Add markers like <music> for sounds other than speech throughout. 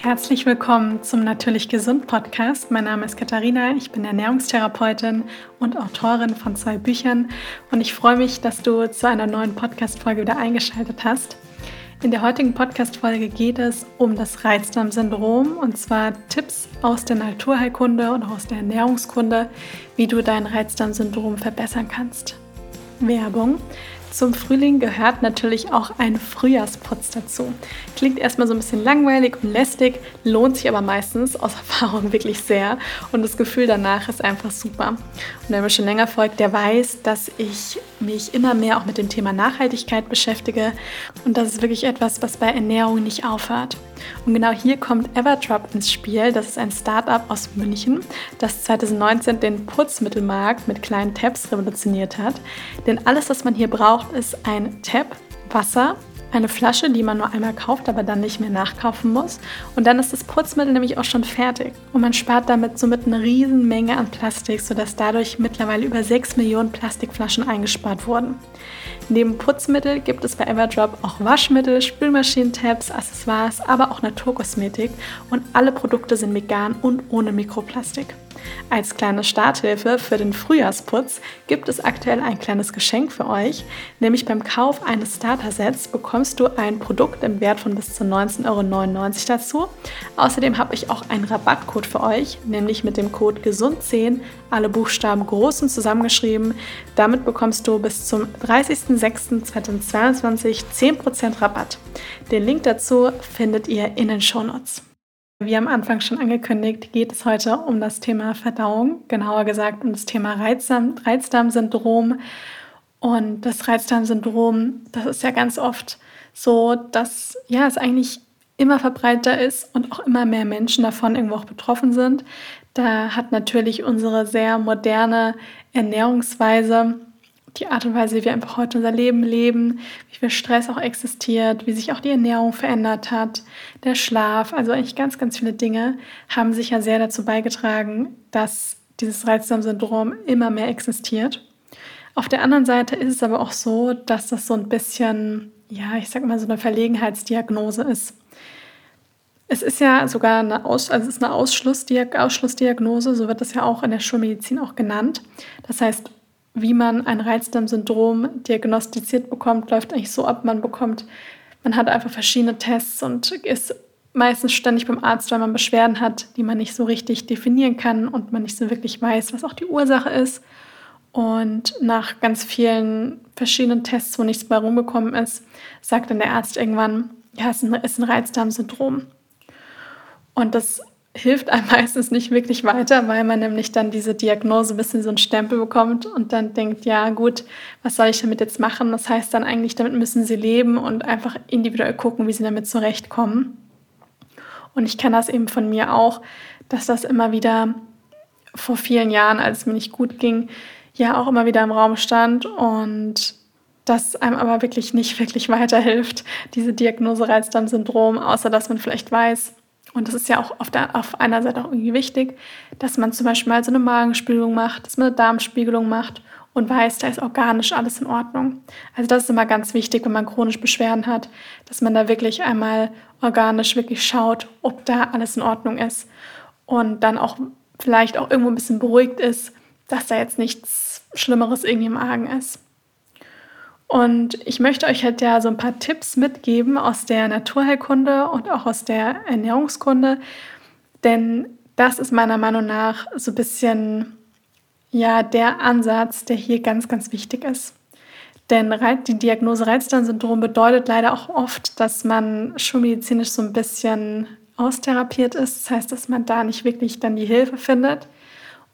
Herzlich willkommen zum Natürlich Gesund Podcast. Mein Name ist Katharina, ich bin Ernährungstherapeutin und Autorin von zwei Büchern und ich freue mich, dass du zu einer neuen Podcast-Folge wieder eingeschaltet hast. In der heutigen Podcast-Folge geht es um das Reizdarmsyndrom und zwar Tipps aus der Naturheilkunde und aus der Ernährungskunde, wie du dein Reizdarmsyndrom verbessern kannst. Werbung. Zum Frühling gehört natürlich auch ein Frühjahrsputz dazu. Klingt erstmal so ein bisschen langweilig und lästig, lohnt sich aber meistens aus <laughs> Erfahrung wirklich sehr und das Gefühl danach ist einfach super. Und wer mir schon länger folgt, der weiß, dass ich mich immer mehr auch mit dem Thema Nachhaltigkeit beschäftige und das ist wirklich etwas, was bei Ernährung nicht aufhört. Und genau hier kommt Everdrop ins Spiel. Das ist ein Startup aus München, das 2019 den Putzmittelmarkt mit kleinen Tabs revolutioniert hat. Denn alles, was man hier braucht, ist ein Tab, Wasser, eine Flasche, die man nur einmal kauft, aber dann nicht mehr nachkaufen muss. Und dann ist das Putzmittel nämlich auch schon fertig. Und man spart damit somit eine riesen Menge an Plastik, sodass dadurch mittlerweile über 6 Millionen Plastikflaschen eingespart wurden. Neben Putzmittel gibt es bei Everdrop auch Waschmittel, Spülmaschinentabs, Accessoires, aber auch Naturkosmetik und alle Produkte sind vegan und ohne Mikroplastik. Als kleine Starthilfe für den Frühjahrsputz gibt es aktuell ein kleines Geschenk für euch, nämlich beim Kauf eines Starter-Sets bekommst du ein Produkt im Wert von bis zu 19,99 Euro dazu. Außerdem habe ich auch einen Rabattcode für euch, nämlich mit dem Code GESUND10, alle Buchstaben groß und zusammengeschrieben. Damit bekommst du bis zum 30.06.2022 10% Rabatt. Den Link dazu findet ihr in den Shownotes. Wie am Anfang schon angekündigt, geht es heute um das Thema Verdauung, genauer gesagt um das Thema Reizdarm, Reizdarmsyndrom. Und das Reizdarmsyndrom, das ist ja ganz oft so, dass ja, es eigentlich immer verbreiter ist und auch immer mehr Menschen davon irgendwo auch betroffen sind. Da hat natürlich unsere sehr moderne Ernährungsweise die Art und Weise, wie wir einfach heute unser Leben leben, wie viel Stress auch existiert, wie sich auch die Ernährung verändert hat, der Schlaf, also eigentlich ganz, ganz viele Dinge haben sich ja sehr dazu beigetragen, dass dieses Reizdarmsyndrom immer mehr existiert. Auf der anderen Seite ist es aber auch so, dass das so ein bisschen, ja, ich sag mal, so eine Verlegenheitsdiagnose ist. Es ist ja sogar eine, Aus, also es ist eine Ausschlussdiag Ausschlussdiagnose, so wird das ja auch in der Schulmedizin auch genannt. Das heißt, wie man ein Reizdarmsyndrom diagnostiziert bekommt, läuft eigentlich so ab, man bekommt, man hat einfach verschiedene Tests und ist meistens ständig beim Arzt, weil man Beschwerden hat, die man nicht so richtig definieren kann und man nicht so wirklich weiß, was auch die Ursache ist. Und nach ganz vielen verschiedenen Tests, wo nichts bei rumgekommen ist, sagt dann der Arzt irgendwann, ja, es ist ein Reizdarmsyndrom. Und das hilft einem <laughs> meistens nicht wirklich weiter, weil man nämlich dann diese Diagnose ein bisschen so einen Stempel bekommt und dann denkt, ja gut, was soll ich damit jetzt machen? Das heißt dann eigentlich, damit müssen sie leben und einfach individuell gucken, wie sie damit zurechtkommen. Und ich kenne das eben von mir auch, dass das immer wieder vor vielen Jahren, als es mir nicht gut ging, ja auch immer wieder im Raum stand und das einem aber wirklich nicht wirklich weiterhilft, diese Diagnose Reizdarmsyndrom, außer dass man vielleicht weiß, und das ist ja auch auf, der, auf einer Seite auch irgendwie wichtig, dass man zum Beispiel mal so eine Magenspiegelung macht, dass man eine Darmspiegelung macht und weiß, da ist organisch alles in Ordnung. Also das ist immer ganz wichtig, wenn man chronisch Beschwerden hat, dass man da wirklich einmal organisch wirklich schaut, ob da alles in Ordnung ist und dann auch vielleicht auch irgendwo ein bisschen beruhigt ist, dass da jetzt nichts Schlimmeres irgendwie im Argen ist. Und ich möchte euch halt ja so ein paar Tipps mitgeben aus der Naturheilkunde und auch aus der Ernährungskunde, denn das ist meiner Meinung nach so ein bisschen ja der Ansatz, der hier ganz, ganz wichtig ist. Denn die Diagnose Reizdarmsyndrom bedeutet leider auch oft, dass man schulmedizinisch so ein bisschen austherapiert ist. Das heißt, dass man da nicht wirklich dann die Hilfe findet.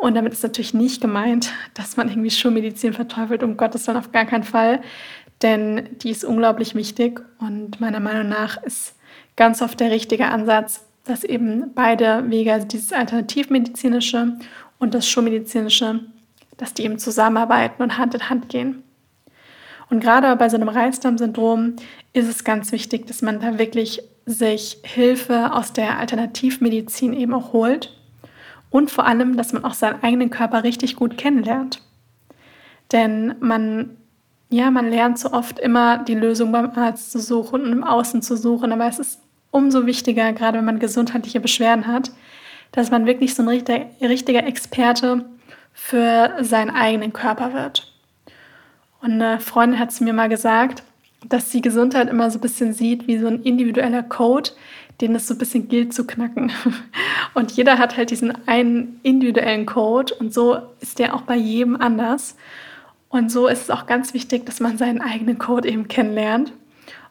Und damit ist natürlich nicht gemeint, dass man irgendwie Schulmedizin verteufelt, um Gottes Willen auf gar keinen Fall. Denn die ist unglaublich wichtig und meiner Meinung nach ist ganz oft der richtige Ansatz, dass eben beide Wege, also dieses alternativmedizinische und das schulmedizinische, dass die eben zusammenarbeiten und Hand in Hand gehen. Und gerade bei so einem Reizdarmsyndrom ist es ganz wichtig, dass man da wirklich sich Hilfe aus der Alternativmedizin eben auch holt und vor allem, dass man auch seinen eigenen Körper richtig gut kennenlernt. Denn man, ja, man lernt so oft immer die Lösung beim Arzt zu suchen und im Außen zu suchen, aber es ist umso wichtiger, gerade wenn man gesundheitliche Beschwerden hat, dass man wirklich so ein richtiger, richtiger Experte für seinen eigenen Körper wird. Und eine Freundin hat es mir mal gesagt, dass sie Gesundheit immer so ein bisschen sieht wie so ein individueller Code, den es so ein bisschen gilt zu knacken. <laughs> Und jeder hat halt diesen einen individuellen Code und so ist der auch bei jedem anders. Und so ist es auch ganz wichtig, dass man seinen eigenen Code eben kennenlernt.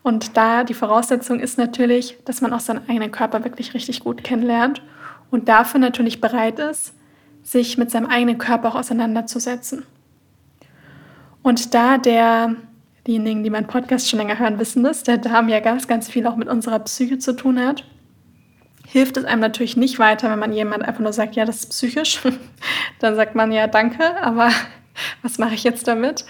Und da die Voraussetzung ist natürlich, dass man auch seinen eigenen Körper wirklich richtig gut kennenlernt und dafür natürlich bereit ist, sich mit seinem eigenen Körper auch auseinanderzusetzen. Und da der, diejenigen, die meinen Podcast schon länger hören, wissen das, der Darm ja ganz, ganz viel auch mit unserer Psyche zu tun hat, hilft es einem natürlich nicht weiter, wenn man jemand einfach nur sagt, ja, das ist psychisch. <laughs> Dann sagt man ja, danke, aber <laughs> was mache ich jetzt damit?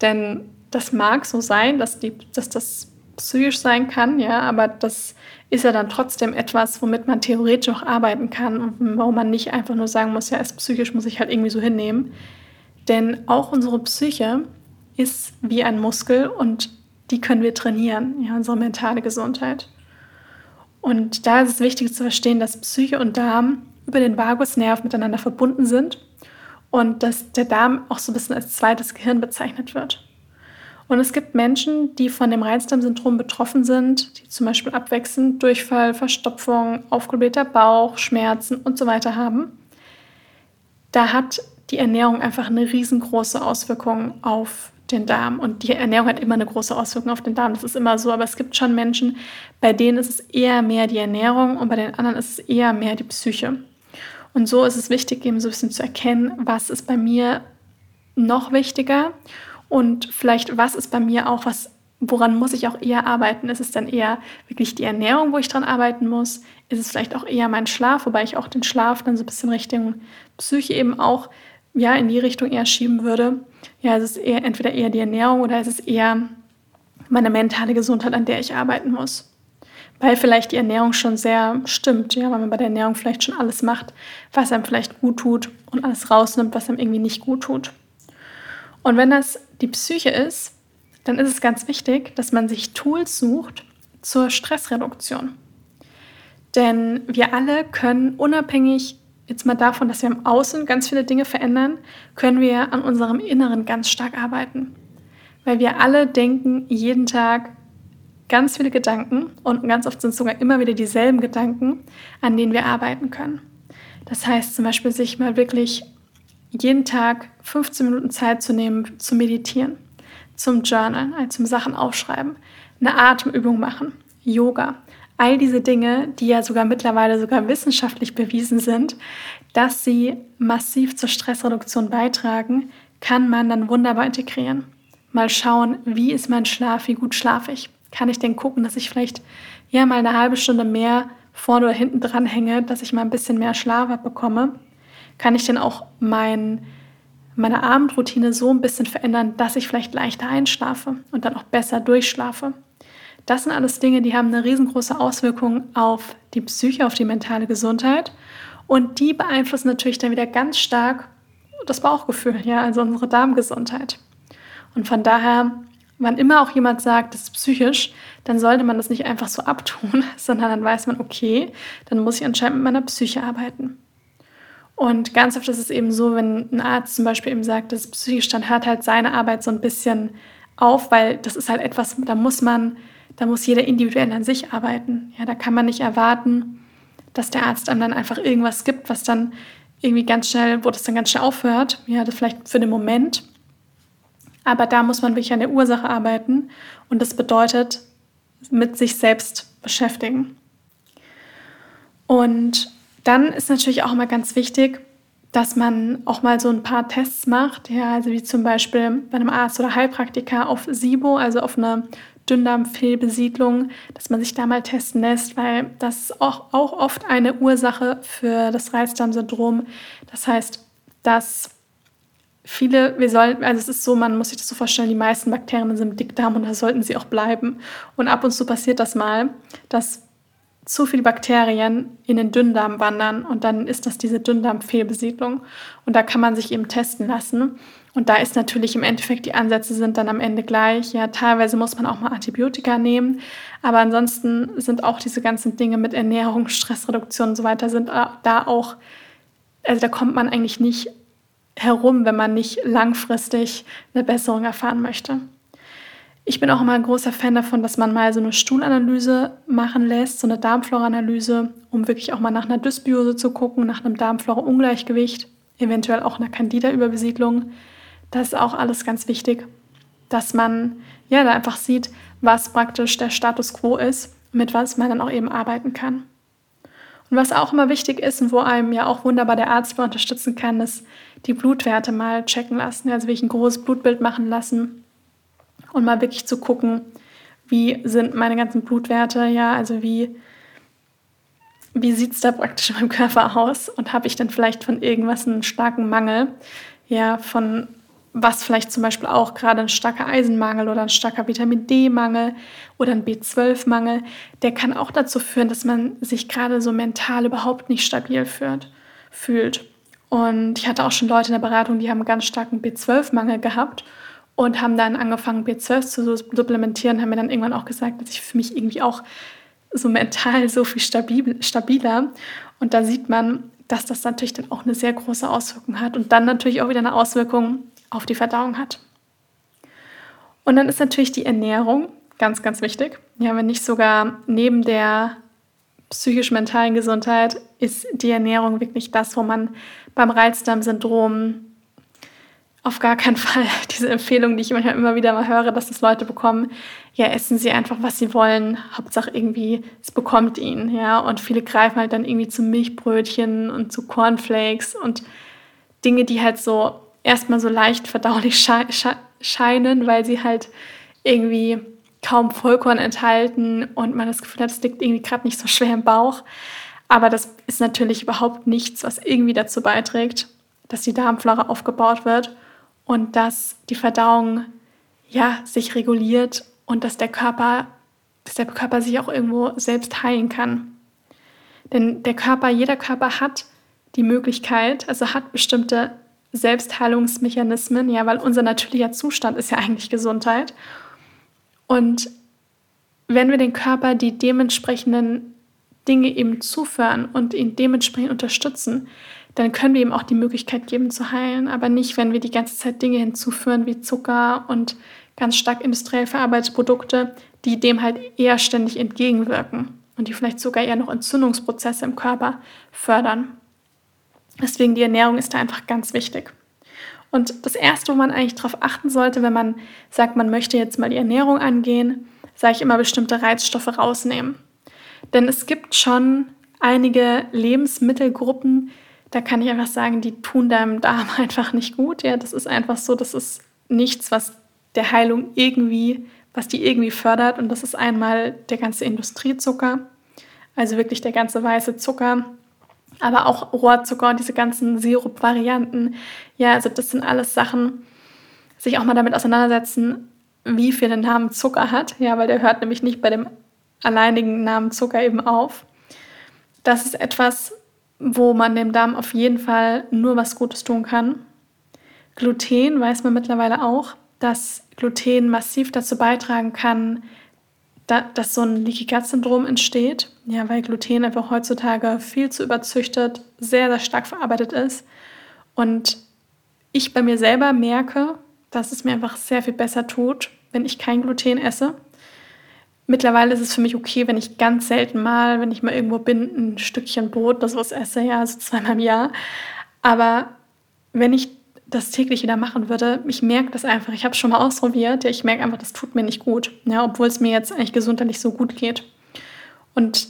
Denn das mag so sein, dass, die, dass das psychisch sein kann, ja, aber das ist ja dann trotzdem etwas, womit man theoretisch auch arbeiten kann und warum man nicht einfach nur sagen muss, ja, ist psychisch, muss ich halt irgendwie so hinnehmen. Denn auch unsere Psyche ist wie ein Muskel und die können wir trainieren, ja, unsere mentale Gesundheit. Und da ist es wichtig zu verstehen, dass Psyche und Darm über den Vagusnerv miteinander verbunden sind und dass der Darm auch so ein bisschen als zweites Gehirn bezeichnet wird. Und es gibt Menschen, die von dem Reizdarmsyndrom betroffen sind, die zum Beispiel abwechselnd Durchfall, Verstopfung, aufgeblähter Bauch, Schmerzen und so weiter haben. Da hat die Ernährung einfach eine riesengroße Auswirkung auf den Darm. Und die Ernährung hat immer eine große Auswirkung auf den Darm. Das ist immer so. Aber es gibt schon Menschen, bei denen ist es eher mehr die Ernährung und bei den anderen ist es eher mehr die Psyche. Und so ist es wichtig, eben so ein bisschen zu erkennen, was ist bei mir noch wichtiger und vielleicht, was ist bei mir auch was, woran muss ich auch eher arbeiten? Ist es dann eher wirklich die Ernährung, wo ich dran arbeiten muss? Ist es vielleicht auch eher mein Schlaf, wobei ich auch den Schlaf dann so ein bisschen Richtung Psyche eben auch ja, in die Richtung eher schieben würde? Ja, ist es eher entweder eher die Ernährung oder ist es eher meine mentale Gesundheit, an der ich arbeiten muss? Weil vielleicht die Ernährung schon sehr stimmt, ja, weil man bei der Ernährung vielleicht schon alles macht, was einem vielleicht gut tut und alles rausnimmt, was einem irgendwie nicht gut tut. Und wenn das die Psyche ist, dann ist es ganz wichtig, dass man sich Tools sucht zur Stressreduktion. Denn wir alle können unabhängig jetzt mal davon, dass wir im Außen ganz viele Dinge verändern, können wir an unserem Inneren ganz stark arbeiten. Weil wir alle denken jeden Tag ganz viele Gedanken und ganz oft sind es sogar immer wieder dieselben Gedanken, an denen wir arbeiten können. Das heißt zum Beispiel, sich mal wirklich jeden Tag 15 Minuten Zeit zu nehmen, zu meditieren, zum Journal, also zum Sachen aufschreiben, eine Atemübung machen, Yoga. All diese Dinge, die ja sogar mittlerweile sogar wissenschaftlich bewiesen sind, dass sie massiv zur Stressreduktion beitragen, kann man dann wunderbar integrieren. Mal schauen, wie ist mein Schlaf, wie gut schlafe ich. Kann ich denn gucken, dass ich vielleicht ja mal eine halbe Stunde mehr vorne oder hinten dran hänge, dass ich mal ein bisschen mehr Schlaf bekomme kann ich denn auch mein, meine Abendroutine so ein bisschen verändern, dass ich vielleicht leichter einschlafe und dann auch besser durchschlafe? Das sind alles Dinge, die haben eine riesengroße Auswirkung auf die Psyche, auf die mentale Gesundheit. Und die beeinflussen natürlich dann wieder ganz stark das Bauchgefühl, ja, also unsere Darmgesundheit. Und von daher, wann immer auch jemand sagt, das ist psychisch, dann sollte man das nicht einfach so abtun, <laughs> sondern dann weiß man, okay, dann muss ich anscheinend mit meiner Psyche arbeiten. Und ganz oft ist es eben so, wenn ein Arzt zum Beispiel eben sagt, das psychisch, dann hört halt seine Arbeit so ein bisschen auf, weil das ist halt etwas, da muss man, da muss jeder individuell an sich arbeiten. Ja, da kann man nicht erwarten, dass der Arzt einem dann einfach irgendwas gibt, was dann irgendwie ganz schnell, wo das dann ganz schnell aufhört. Ja, das vielleicht für den Moment. Aber da muss man wirklich an der Ursache arbeiten und das bedeutet mit sich selbst beschäftigen. Und dann ist natürlich auch immer ganz wichtig, dass man auch mal so ein paar Tests macht, ja, also wie zum Beispiel bei einem Arzt oder Heilpraktiker auf SIBO, also auf eine Dünndarmfehlbesiedlung, dass man sich da mal testen lässt, weil das ist auch, auch oft eine Ursache für das Reizdarmsyndrom. Das heißt, dass viele, wir sollten, also es ist so, man muss sich das so vorstellen, die meisten Bakterien sind im Dickdarm und da sollten sie auch bleiben. Und ab und zu passiert das mal, dass zu viele Bakterien in den Dünndarm wandern und dann ist das diese Dünndarmfehlbesiedlung. Und da kann man sich eben testen lassen. Und da ist natürlich im Endeffekt, die Ansätze sind dann am Ende gleich. Ja, teilweise muss man auch mal Antibiotika nehmen. Aber ansonsten sind auch diese ganzen Dinge mit Ernährung, Stressreduktion und so weiter, sind da auch, also da kommt man eigentlich nicht herum, wenn man nicht langfristig eine Besserung erfahren möchte. Ich bin auch immer ein großer Fan davon, dass man mal so eine Stuhlanalyse machen lässt, so eine Darmflora-Analyse, um wirklich auch mal nach einer Dysbiose zu gucken, nach einem Darmflora-Ungleichgewicht, eventuell auch einer Candida-Überbesiedlung. Das ist auch alles ganz wichtig, dass man ja da einfach sieht, was praktisch der Status quo ist, mit was man dann auch eben arbeiten kann. Und was auch immer wichtig ist und wo einem ja auch wunderbar der Arzt bei unterstützen kann, ist die Blutwerte mal checken lassen. Also wirklich ein großes Blutbild machen lassen und mal wirklich zu gucken, wie sind meine ganzen Blutwerte, ja, also wie, wie sieht es da praktisch in meinem Körper aus und habe ich dann vielleicht von irgendwas einen starken Mangel, ja, von was vielleicht zum Beispiel auch gerade ein starker Eisenmangel oder ein starker Vitamin D-Mangel oder ein B12-Mangel, der kann auch dazu führen, dass man sich gerade so mental überhaupt nicht stabil fühlt. fühlt. Und ich hatte auch schon Leute in der Beratung, die haben einen ganz starken B12-Mangel gehabt und haben dann angefangen, B12 zu supplementieren, haben mir dann irgendwann auch gesagt, dass ich für mich irgendwie auch so mental so viel stabil, stabiler. Und da sieht man, dass das natürlich dann auch eine sehr große Auswirkung hat und dann natürlich auch wieder eine Auswirkung auf die Verdauung hat. Und dann ist natürlich die Ernährung ganz, ganz wichtig. Ja, wenn nicht sogar neben der psychisch-mentalen Gesundheit ist die Ernährung wirklich das, wo man beim Reizdarmsyndrom auf gar keinen Fall. <laughs> Diese Empfehlung, die ich manchmal immer wieder mal höre, dass das Leute bekommen, ja, essen sie einfach, was sie wollen, Hauptsache irgendwie, es bekommt ihnen, ja, und viele greifen halt dann irgendwie zu Milchbrötchen und zu Cornflakes und Dinge, die halt so erstmal so leicht verdaulich sche sche scheinen, weil sie halt irgendwie kaum Vollkorn enthalten und man das Gefühl hat, es liegt irgendwie gerade nicht so schwer im Bauch. Aber das ist natürlich überhaupt nichts, was irgendwie dazu beiträgt, dass die Darmflora aufgebaut wird und dass die Verdauung ja sich reguliert und dass der Körper, dass der Körper sich auch irgendwo selbst heilen kann. Denn der Körper, jeder Körper hat die Möglichkeit, also hat bestimmte Selbstheilungsmechanismen, ja, weil unser natürlicher Zustand ist ja eigentlich Gesundheit. Und wenn wir den Körper die dementsprechenden Dinge eben zuführen und ihn dementsprechend unterstützen, dann können wir ihm auch die Möglichkeit geben zu heilen, aber nicht, wenn wir die ganze Zeit Dinge hinzuführen wie Zucker und ganz stark industriell verarbeitete Produkte, die dem halt eher ständig entgegenwirken und die vielleicht sogar eher noch Entzündungsprozesse im Körper fördern. Deswegen die Ernährung ist da einfach ganz wichtig. Und das Erste, wo man eigentlich darauf achten sollte, wenn man sagt, man möchte jetzt mal die Ernährung angehen, sage ich immer bestimmte Reizstoffe rausnehmen. Denn es gibt schon einige Lebensmittelgruppen, da kann ich einfach sagen, die tun deinem Darm <laughs> einfach nicht gut. Ja, das ist einfach so, das ist nichts, was der Heilung irgendwie, was die irgendwie fördert. Und das ist einmal der ganze Industriezucker, also wirklich der ganze weiße Zucker, aber auch Rohrzucker und diese ganzen Sirup-Varianten. Ja, also das sind alles Sachen, sich auch mal damit auseinandersetzen, wie viel der Namen Zucker hat. Ja, weil der hört nämlich nicht bei dem alleinigen Namen Zucker eben auf. Das ist etwas, wo man dem Darm auf jeden Fall nur was Gutes tun kann. Gluten weiß man mittlerweile auch, dass Gluten massiv dazu beitragen kann, da, dass so ein Leaky Gut Syndrom entsteht. Ja, weil Gluten einfach heutzutage viel zu überzüchtet, sehr, sehr stark verarbeitet ist. Und ich bei mir selber merke, dass es mir einfach sehr viel besser tut, wenn ich kein Gluten esse. Mittlerweile ist es für mich okay, wenn ich ganz selten mal, wenn ich mal irgendwo bin, ein Stückchen Brot oder sowas esse, ja, also zweimal im Jahr. Aber wenn ich das täglich wieder machen würde, ich merke das einfach. Ich habe es schon mal ausprobiert. Ja, ich merke einfach, das tut mir nicht gut, ja, obwohl es mir jetzt eigentlich gesundheitlich so gut geht. Und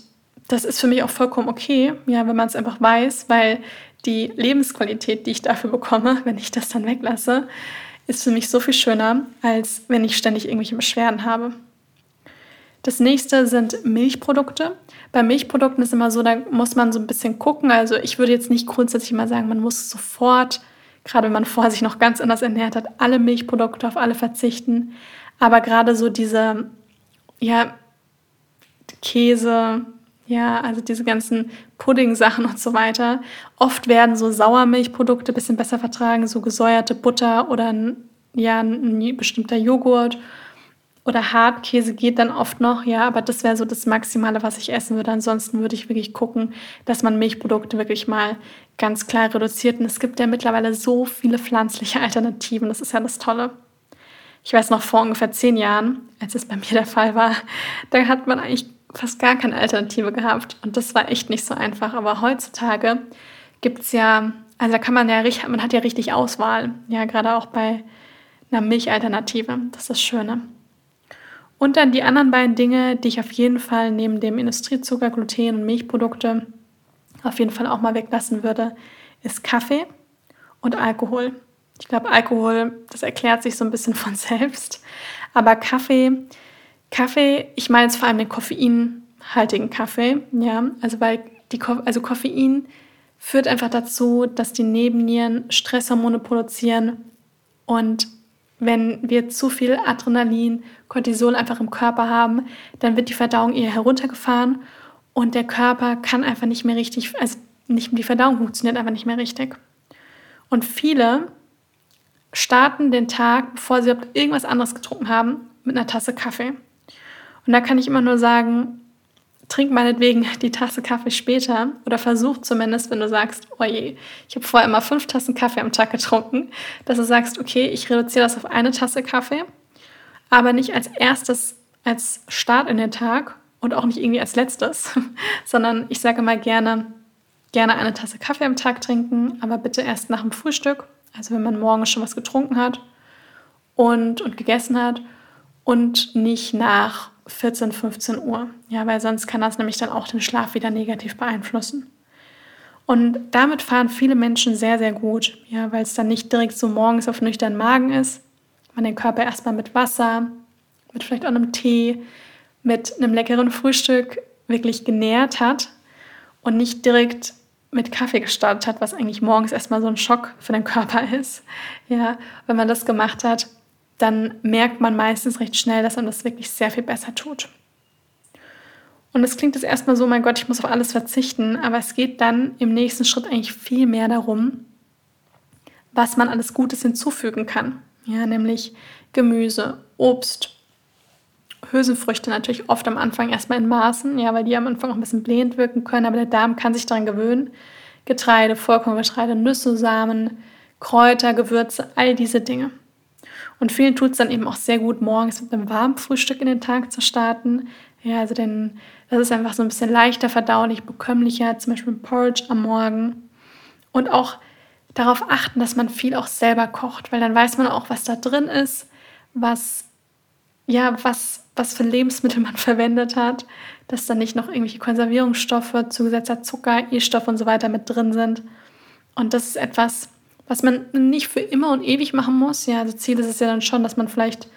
das ist für mich auch vollkommen okay, ja, wenn man es einfach weiß, weil die Lebensqualität, die ich dafür bekomme, <laughs> wenn ich das dann weglasse, ist für mich so viel schöner, als wenn ich ständig irgendwelche Beschwerden habe. Das nächste sind Milchprodukte. Bei Milchprodukten ist immer so, da muss man so ein bisschen gucken. Also ich würde jetzt nicht grundsätzlich mal sagen, man muss sofort gerade wenn man vorher sich noch ganz anders ernährt hat, alle Milchprodukte auf alle verzichten. Aber gerade so diese, ja, Käse, Ja, also diese ganzen Pudding-Sachen und so weiter. Oft werden so Sauermilchprodukte ein bisschen besser vertragen, so gesäuerte Butter oder ein, ja, ein bestimmter Joghurt oder Hartkäse geht dann oft noch, ja, aber das wäre so das Maximale, was ich essen würde. Ansonsten würde ich wirklich gucken, dass man Milchprodukte wirklich mal ganz klar reduziert. Und es gibt ja mittlerweile so viele pflanzliche <laughs> Alternativen. Das ist ja das Tolle. Ich weiß noch vor ungefähr zehn Jahren, als es bei mir der Fall war, da hat man eigentlich fast gar keine Alternative gehabt. Und das war echt nicht so einfach. Aber heutzutage gibt es ja, also da kann man ja richtig, man hat ja richtig Auswahl. Ja, gerade auch bei einer Milchalternative. Das ist das Schöne. Und dann die anderen beiden Dinge, die ich auf jeden Fall neben dem Industriezucker, Gluten und Milchprodukte auf jeden Fall auch mal weglassen würde, ist Kaffee und Alkohol. Ich glaube, Alkohol, das erklärt sich so ein bisschen <laughs> von selbst. Aber Kaffee, Kaffee, ich meine jetzt vor allem den koffeinhaltigen Kaffee, ja, also weil die, also Koffein führt einfach dazu, dass die Nebennieren Stresshormone produzieren und wenn wir zu viel Adrenalin, Cortisol einfach im Körper haben, dann wird die Verdauung eher heruntergefahren und der Körper kann einfach nicht mehr richtig, also nicht, die Verdauung funktioniert einfach nicht mehr richtig. Und viele starten den Tag, bevor sie irgendwas anderes getrunken haben, mit einer Tasse Kaffee. Und da kann ich immer nur sagen, trink meinetwegen die Tasse Kaffee später oder versuch zumindest, wenn du sagst, oh je, ich habe vorher immer fünf Tassen Kaffee am Tag getrunken, dass du sagst, okay, ich reduziere das auf eine Tasse Kaffee, aber nicht als erstes, als Start in den Tag und auch nicht irgendwie als letztes, <laughs> sondern ich sage mal gerne, gerne eine Tasse Kaffee am Tag trinken, aber bitte erst nach dem Frühstück, also wenn man morgens schon was getrunken hat und, und gegessen hat und nicht nach 14, 15 Uhr. Ja, weil sonst kann das nämlich dann auch den Schlaf wieder negativ beeinflussen. Und damit fahren viele Menschen sehr, sehr gut, ja, weil es dann nicht direkt so morgens auf nüchternen Magen ist. Man den Körper erstmal mit Wasser, mit vielleicht auch einem Tee, mit einem leckeren Frühstück wirklich genährt hat und nicht direkt mit Kaffee gestartet hat, was eigentlich morgens erstmal so ein Schock für den Körper <laughs> ist. Ja, wenn man das gemacht hat, dann merkt man meistens recht schnell, dass einem das wirklich sehr viel besser tut. Und es klingt jetzt erstmal so, mein Gott, ich muss auf alles verzichten, aber es geht dann im nächsten Schritt eigentlich viel mehr darum, was man alles Gutes hinzufügen kann. Ja, nämlich Gemüse, Obst, Hülsenfrüchte natürlich oft am Anfang erstmal in Maßen, ja, weil die am Anfang auch ein bisschen blähend wirken können, aber der Darm kann sich daran gewöhnen. Getreide, Vollkorngetreide, Nüsse, Samen, Kräuter, Gewürze, all diese Dinge. Und vielen tut es dann eben auch sehr gut, morgens mit einem warmen Frühstück in den Tag zu starten. Ja, also denn das ist einfach so ein bisschen leichter verdaulich, bekömmlicher, zum Beispiel Porridge am Morgen. Und auch darauf achten, dass man viel auch selber kocht, weil dann weiß man auch, was da drin ist, was, ja, was, was für Lebensmittel man <laughs> verwendet hat, dass da nicht noch irgendwelche Konservierungsstoffe, zugesetzter Zucker, E-Stoff und so weiter mit drin sind. Und das ist etwas, was man nicht für immer und ewig machen muss. Ja, also Ziel ist es ja dann schon, dass man vielleicht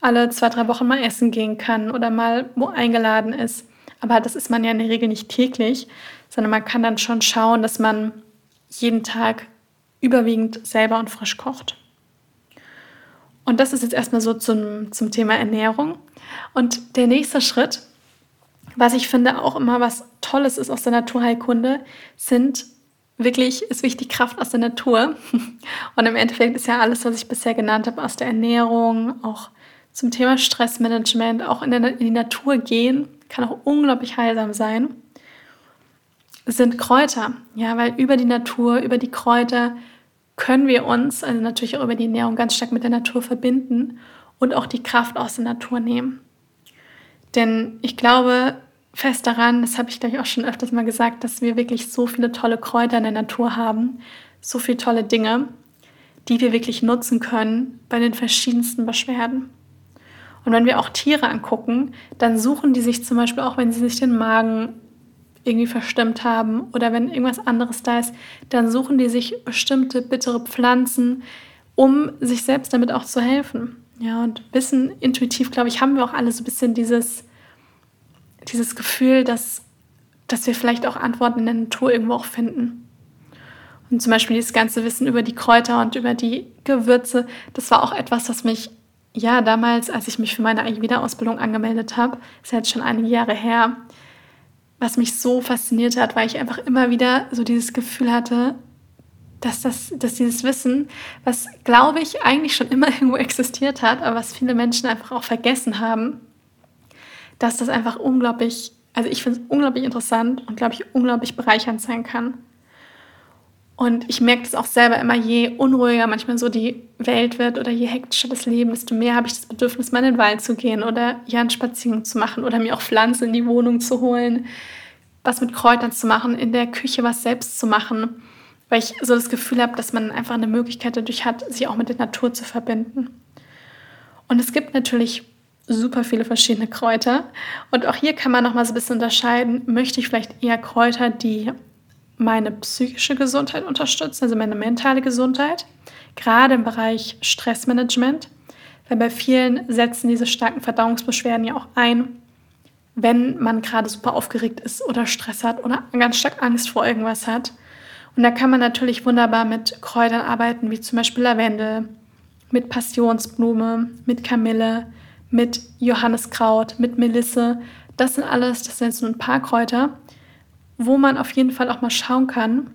alle zwei, drei Wochen mal essen gehen kann oder mal wo eingeladen ist. Aber das ist man ja in der Regel nicht täglich, sondern man kann dann schon schauen, dass man jeden Tag überwiegend selber und frisch kocht. Und das ist jetzt erstmal so zum, zum Thema Ernährung. Und der nächste Schritt, was ich finde auch immer was Tolles ist aus der Naturheilkunde, sind wirklich ist wichtig Kraft aus der Natur. Und im Endeffekt ist ja alles, was ich bisher genannt habe, aus der Ernährung, auch zum Thema Stressmanagement, auch in, der, in die Natur gehen, kann auch unglaublich heilsam sein, sind Kräuter. Ja, weil über die Natur, über die Kräuter können wir uns, also natürlich auch über die Ernährung, ganz stark mit der Natur verbinden und auch die Kraft aus der Natur nehmen. Denn ich glaube, fest daran, das habe ich gleich auch schon öfters mal gesagt, dass wir wirklich so viele tolle Kräuter in der Natur haben, so viele tolle Dinge, die wir wirklich nutzen können bei den verschiedensten Beschwerden. Und wenn wir auch Tiere angucken, dann suchen die sich zum Beispiel auch, wenn sie sich den Magen irgendwie verstimmt haben oder wenn irgendwas anderes da ist, dann suchen die sich bestimmte bittere Pflanzen, um sich selbst damit auch zu helfen. Ja, und wissen intuitiv, glaube ich, haben wir auch alle so ein bisschen dieses, dieses Gefühl, dass, dass wir vielleicht auch Antworten in der Natur irgendwo auch finden. Und zum Beispiel dieses ganze Wissen über die Kräuter und über die Gewürze, das war auch etwas, was mich ja damals, als ich mich für meine Ayurveda-Ausbildung angemeldet habe, ist ja jetzt schon einige Jahre her, was mich so fasziniert hat, weil ich einfach immer wieder so dieses Gefühl hatte, dass, das, dass dieses Wissen, was glaube ich eigentlich schon immer <laughs> irgendwo existiert hat, aber was viele Menschen einfach auch vergessen haben, dass das einfach unglaublich, also ich finde es unglaublich interessant und glaube ich unglaublich bereichernd sein kann. Und ich merke das auch selber immer, je unruhiger manchmal so die Welt wird oder je hektischer das Leben, desto mehr habe ich das Bedürfnis, mal in den Wald zu gehen oder ja einen Spaziergang zu machen oder mir auch Pflanzen in die Wohnung zu holen, was mit Kräutern zu machen, in der Küche was selbst zu machen, weil ich so das Gefühl habe, dass man einfach eine Möglichkeit dadurch hat, sich auch mit der Natur zu verbinden. Und es gibt natürlich super viele verschiedene Kräuter. Und auch hier kann man noch mal so ein bisschen unterscheiden, möchte ich vielleicht eher Kräuter, die meine psychische Gesundheit unterstützen, also meine mentale Gesundheit, gerade im Bereich Stressmanagement, weil bei vielen setzen diese starken Verdauungsbeschwerden ja auch ein, wenn man gerade super aufgeregt ist oder Stress hat oder ganz stark Angst vor irgendwas hat. Und da kann man natürlich wunderbar mit Kräutern arbeiten, wie zum Beispiel Lavendel, mit Passionsblume, mit Kamille, mit Johanniskraut, mit Melisse. Das sind alles, das sind jetzt nur ein paar Kräuter, wo man auf jeden Fall auch mal schauen kann,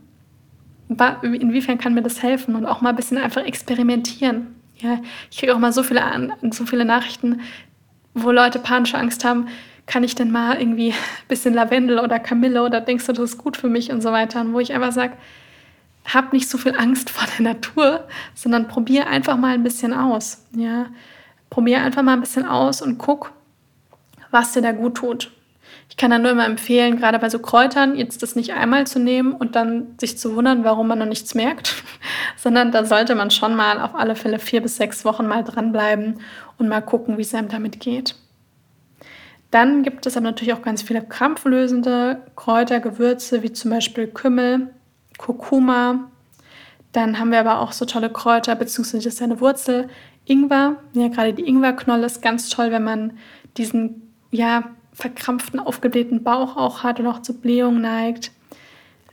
inwiefern kann mir das helfen und auch mal ein bisschen einfach experimentieren. Ja, ich kriege auch mal so viele, so viele Nachrichten, wo Leute panische Angst haben, kann ich denn mal irgendwie ein <laughs> bisschen Lavendel oder Kamille oder denkst du, das ist gut für mich und so weiter. Und wo ich einfach sage, hab nicht so viel Angst vor der Natur, sondern probier einfach mal ein bisschen aus. Ja, probier einfach mal ein bisschen aus und guck, was dir da gut tut. Ich kann dann nur immer empfehlen, gerade bei so Kräutern, jetzt das nicht einmal zu nehmen und dann sich zu wundern, warum man noch nichts merkt, <laughs> sondern da sollte man schon mal auf alle Fälle vier bis sechs Wochen mal dranbleiben und mal gucken, wie es einem damit geht. Dann gibt es aber natürlich auch ganz viele krampflösende Kräuter, Gewürze, wie zum Beispiel Kümmel, Kurkuma. Dann haben wir aber auch so tolle Kräuter, beziehungsweise das ist ja eine Wurzel, Ingwer. Ja, gerade die Ingwerknolle ist ganz toll, wenn man diesen, ja, verkrampften, aufgeblähten Bauch auch hat und auch zu Blähung neigt.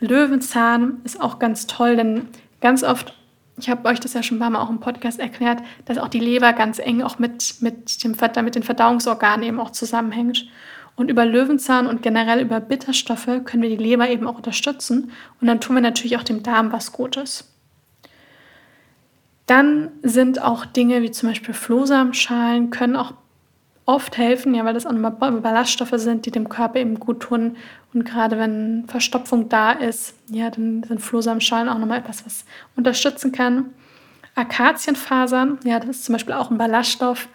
Löwenzahn ist auch ganz toll, denn ganz oft, ich habe euch das ja schon ein paar Mal auch im Podcast erklärt, dass auch die Leber ganz eng auch mit, mit, dem, mit den Verdauungsorganen eben auch zusammenhängt. Und über Löwenzahn und generell über Bitterstoffe können wir die Leber eben auch unterstützen. Und dann tun wir natürlich auch dem Darm was Gutes. Dann sind auch Dinge wie zum Beispiel Flohsamenschalen, können auch oft helfen, ja, weil das auch nochmal Ballaststoffe sind, die dem Körper eben gut tun. Und gerade wenn Verstopfung da ist, ja, dann sind Flohsamenschalen auch nochmal etwas, was unterstützen kann. Akazienfasern, ja, das ist zum Beispiel auch ein Ballaststoff,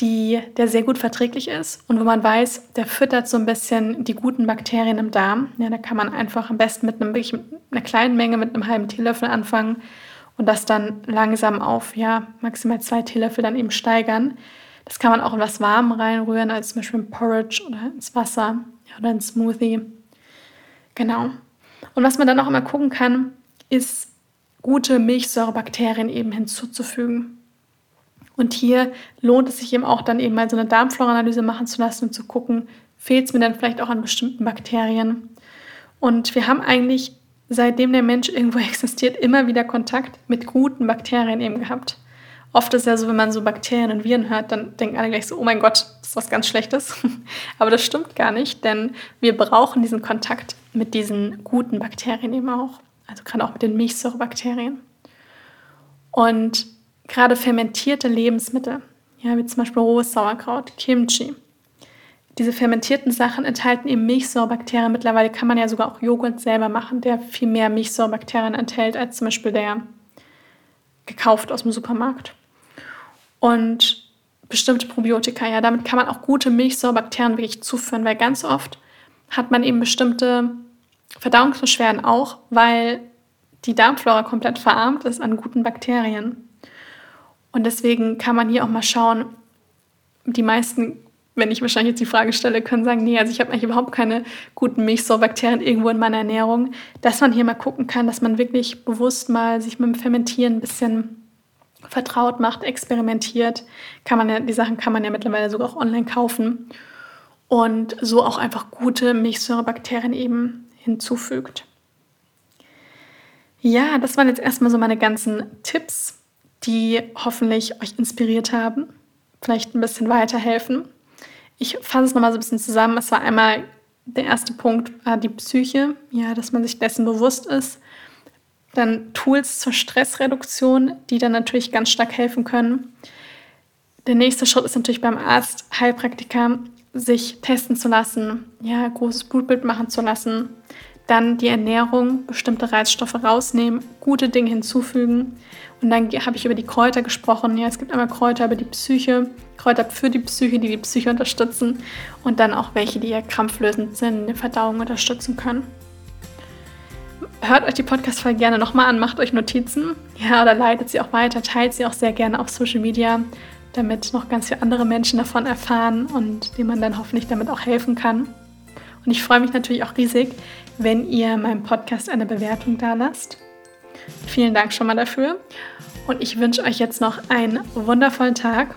die, der sehr gut verträglich ist und wo man weiß, der füttert so ein bisschen die guten Bakterien im Darm. Ja, da kann man einfach am besten mit, einem, mit einer kleinen Menge, mit einem halben Teelöffel anfangen und das dann langsam auf ja, maximal zwei Teelöffel dann eben steigern. Das kann man auch in was warm reinrühren, als zum Beispiel im Porridge oder ins Wasser oder ins Smoothie. Genau. Und was man dann auch immer gucken kann, ist gute Milchsäurebakterien eben hinzuzufügen. Und hier lohnt es sich eben auch dann eben mal so eine Darmflora-Analyse machen zu lassen und zu gucken, fehlt es mir dann vielleicht auch an bestimmten Bakterien. Und wir haben eigentlich, seitdem der Mensch irgendwo <laughs> existiert, immer wieder Kontakt mit guten Bakterien eben gehabt. Oft ist ja so, wenn man so Bakterien und Viren hört, dann denken alle gleich so, oh mein Gott, das ist was ganz Schlechtes. <laughs> Aber das stimmt gar nicht, denn wir brauchen diesen Kontakt mit diesen guten Bakterien eben auch. Also gerade auch mit den Milchsäurebakterien. Und gerade fermentierte Lebensmittel, ja, wie zum Beispiel rohes Sauerkraut, Kimchi, diese fermentierten Sachen enthalten eben Milchsäurebakterien. Mittlerweile kann man ja sogar auch Joghurt selber machen, der viel mehr Milchsäurebakterien enthält als zum Beispiel der gekauft aus dem Supermarkt und bestimmte Probiotika. Ja, damit kann man auch gute Milchsäurebakterien wirklich zuführen, weil ganz oft hat man eben bestimmte Verdauungsbeschwerden auch, weil die Darmflora komplett verarmt ist an guten Bakterien. Und deswegen kann man hier auch mal schauen, die meisten, wenn ich wahrscheinlich jetzt die Frage stelle, können sagen, nee, also ich habe eigentlich überhaupt keine guten Milchsäurebakterien irgendwo in meiner Ernährung, dass man hier mal gucken kann, dass man wirklich bewusst mal sich mit dem Fermentieren ein bisschen vertraut macht, experimentiert, kann man ja, die Sachen kann man ja mittlerweile sogar auch online kaufen und so auch einfach gute Milchsäurebakterien eben hinzufügt. Ja, das waren jetzt erstmal so meine ganzen Tipps, die hoffentlich euch inspiriert haben, vielleicht ein bisschen weiterhelfen. Ich fasse es nochmal so ein bisschen zusammen. Es war einmal der erste Punkt war die Psyche, ja, dass man sich dessen bewusst ist. Dann Tools zur Stressreduktion, die dann natürlich ganz stark helfen können. Der nächste Schritt ist natürlich beim Arzt, Heilpraktiker, sich testen zu lassen, ja, großes Blutbild machen zu lassen. Dann die Ernährung, bestimmte Reizstoffe rausnehmen, gute Dinge hinzufügen. Und dann habe ich über die Kräuter gesprochen. Ja, es gibt einmal Kräuter über die Psyche, Kräuter für die Psyche, die die Psyche unterstützen. Und dann auch welche, die ja krampflösend sind, die Verdauung unterstützen können. Hört euch die Podcast-Folge gerne nochmal an, macht euch Notizen. Ja, oder leitet sie auch weiter, teilt sie auch sehr gerne auf Social Media, damit noch ganz viele andere Menschen davon erfahren und denen man dann hoffentlich damit auch helfen kann. Und ich freue mich natürlich auch riesig, wenn ihr meinem Podcast eine Bewertung da lasst. Vielen Dank schon mal dafür. Und ich wünsche euch jetzt noch einen wundervollen Tag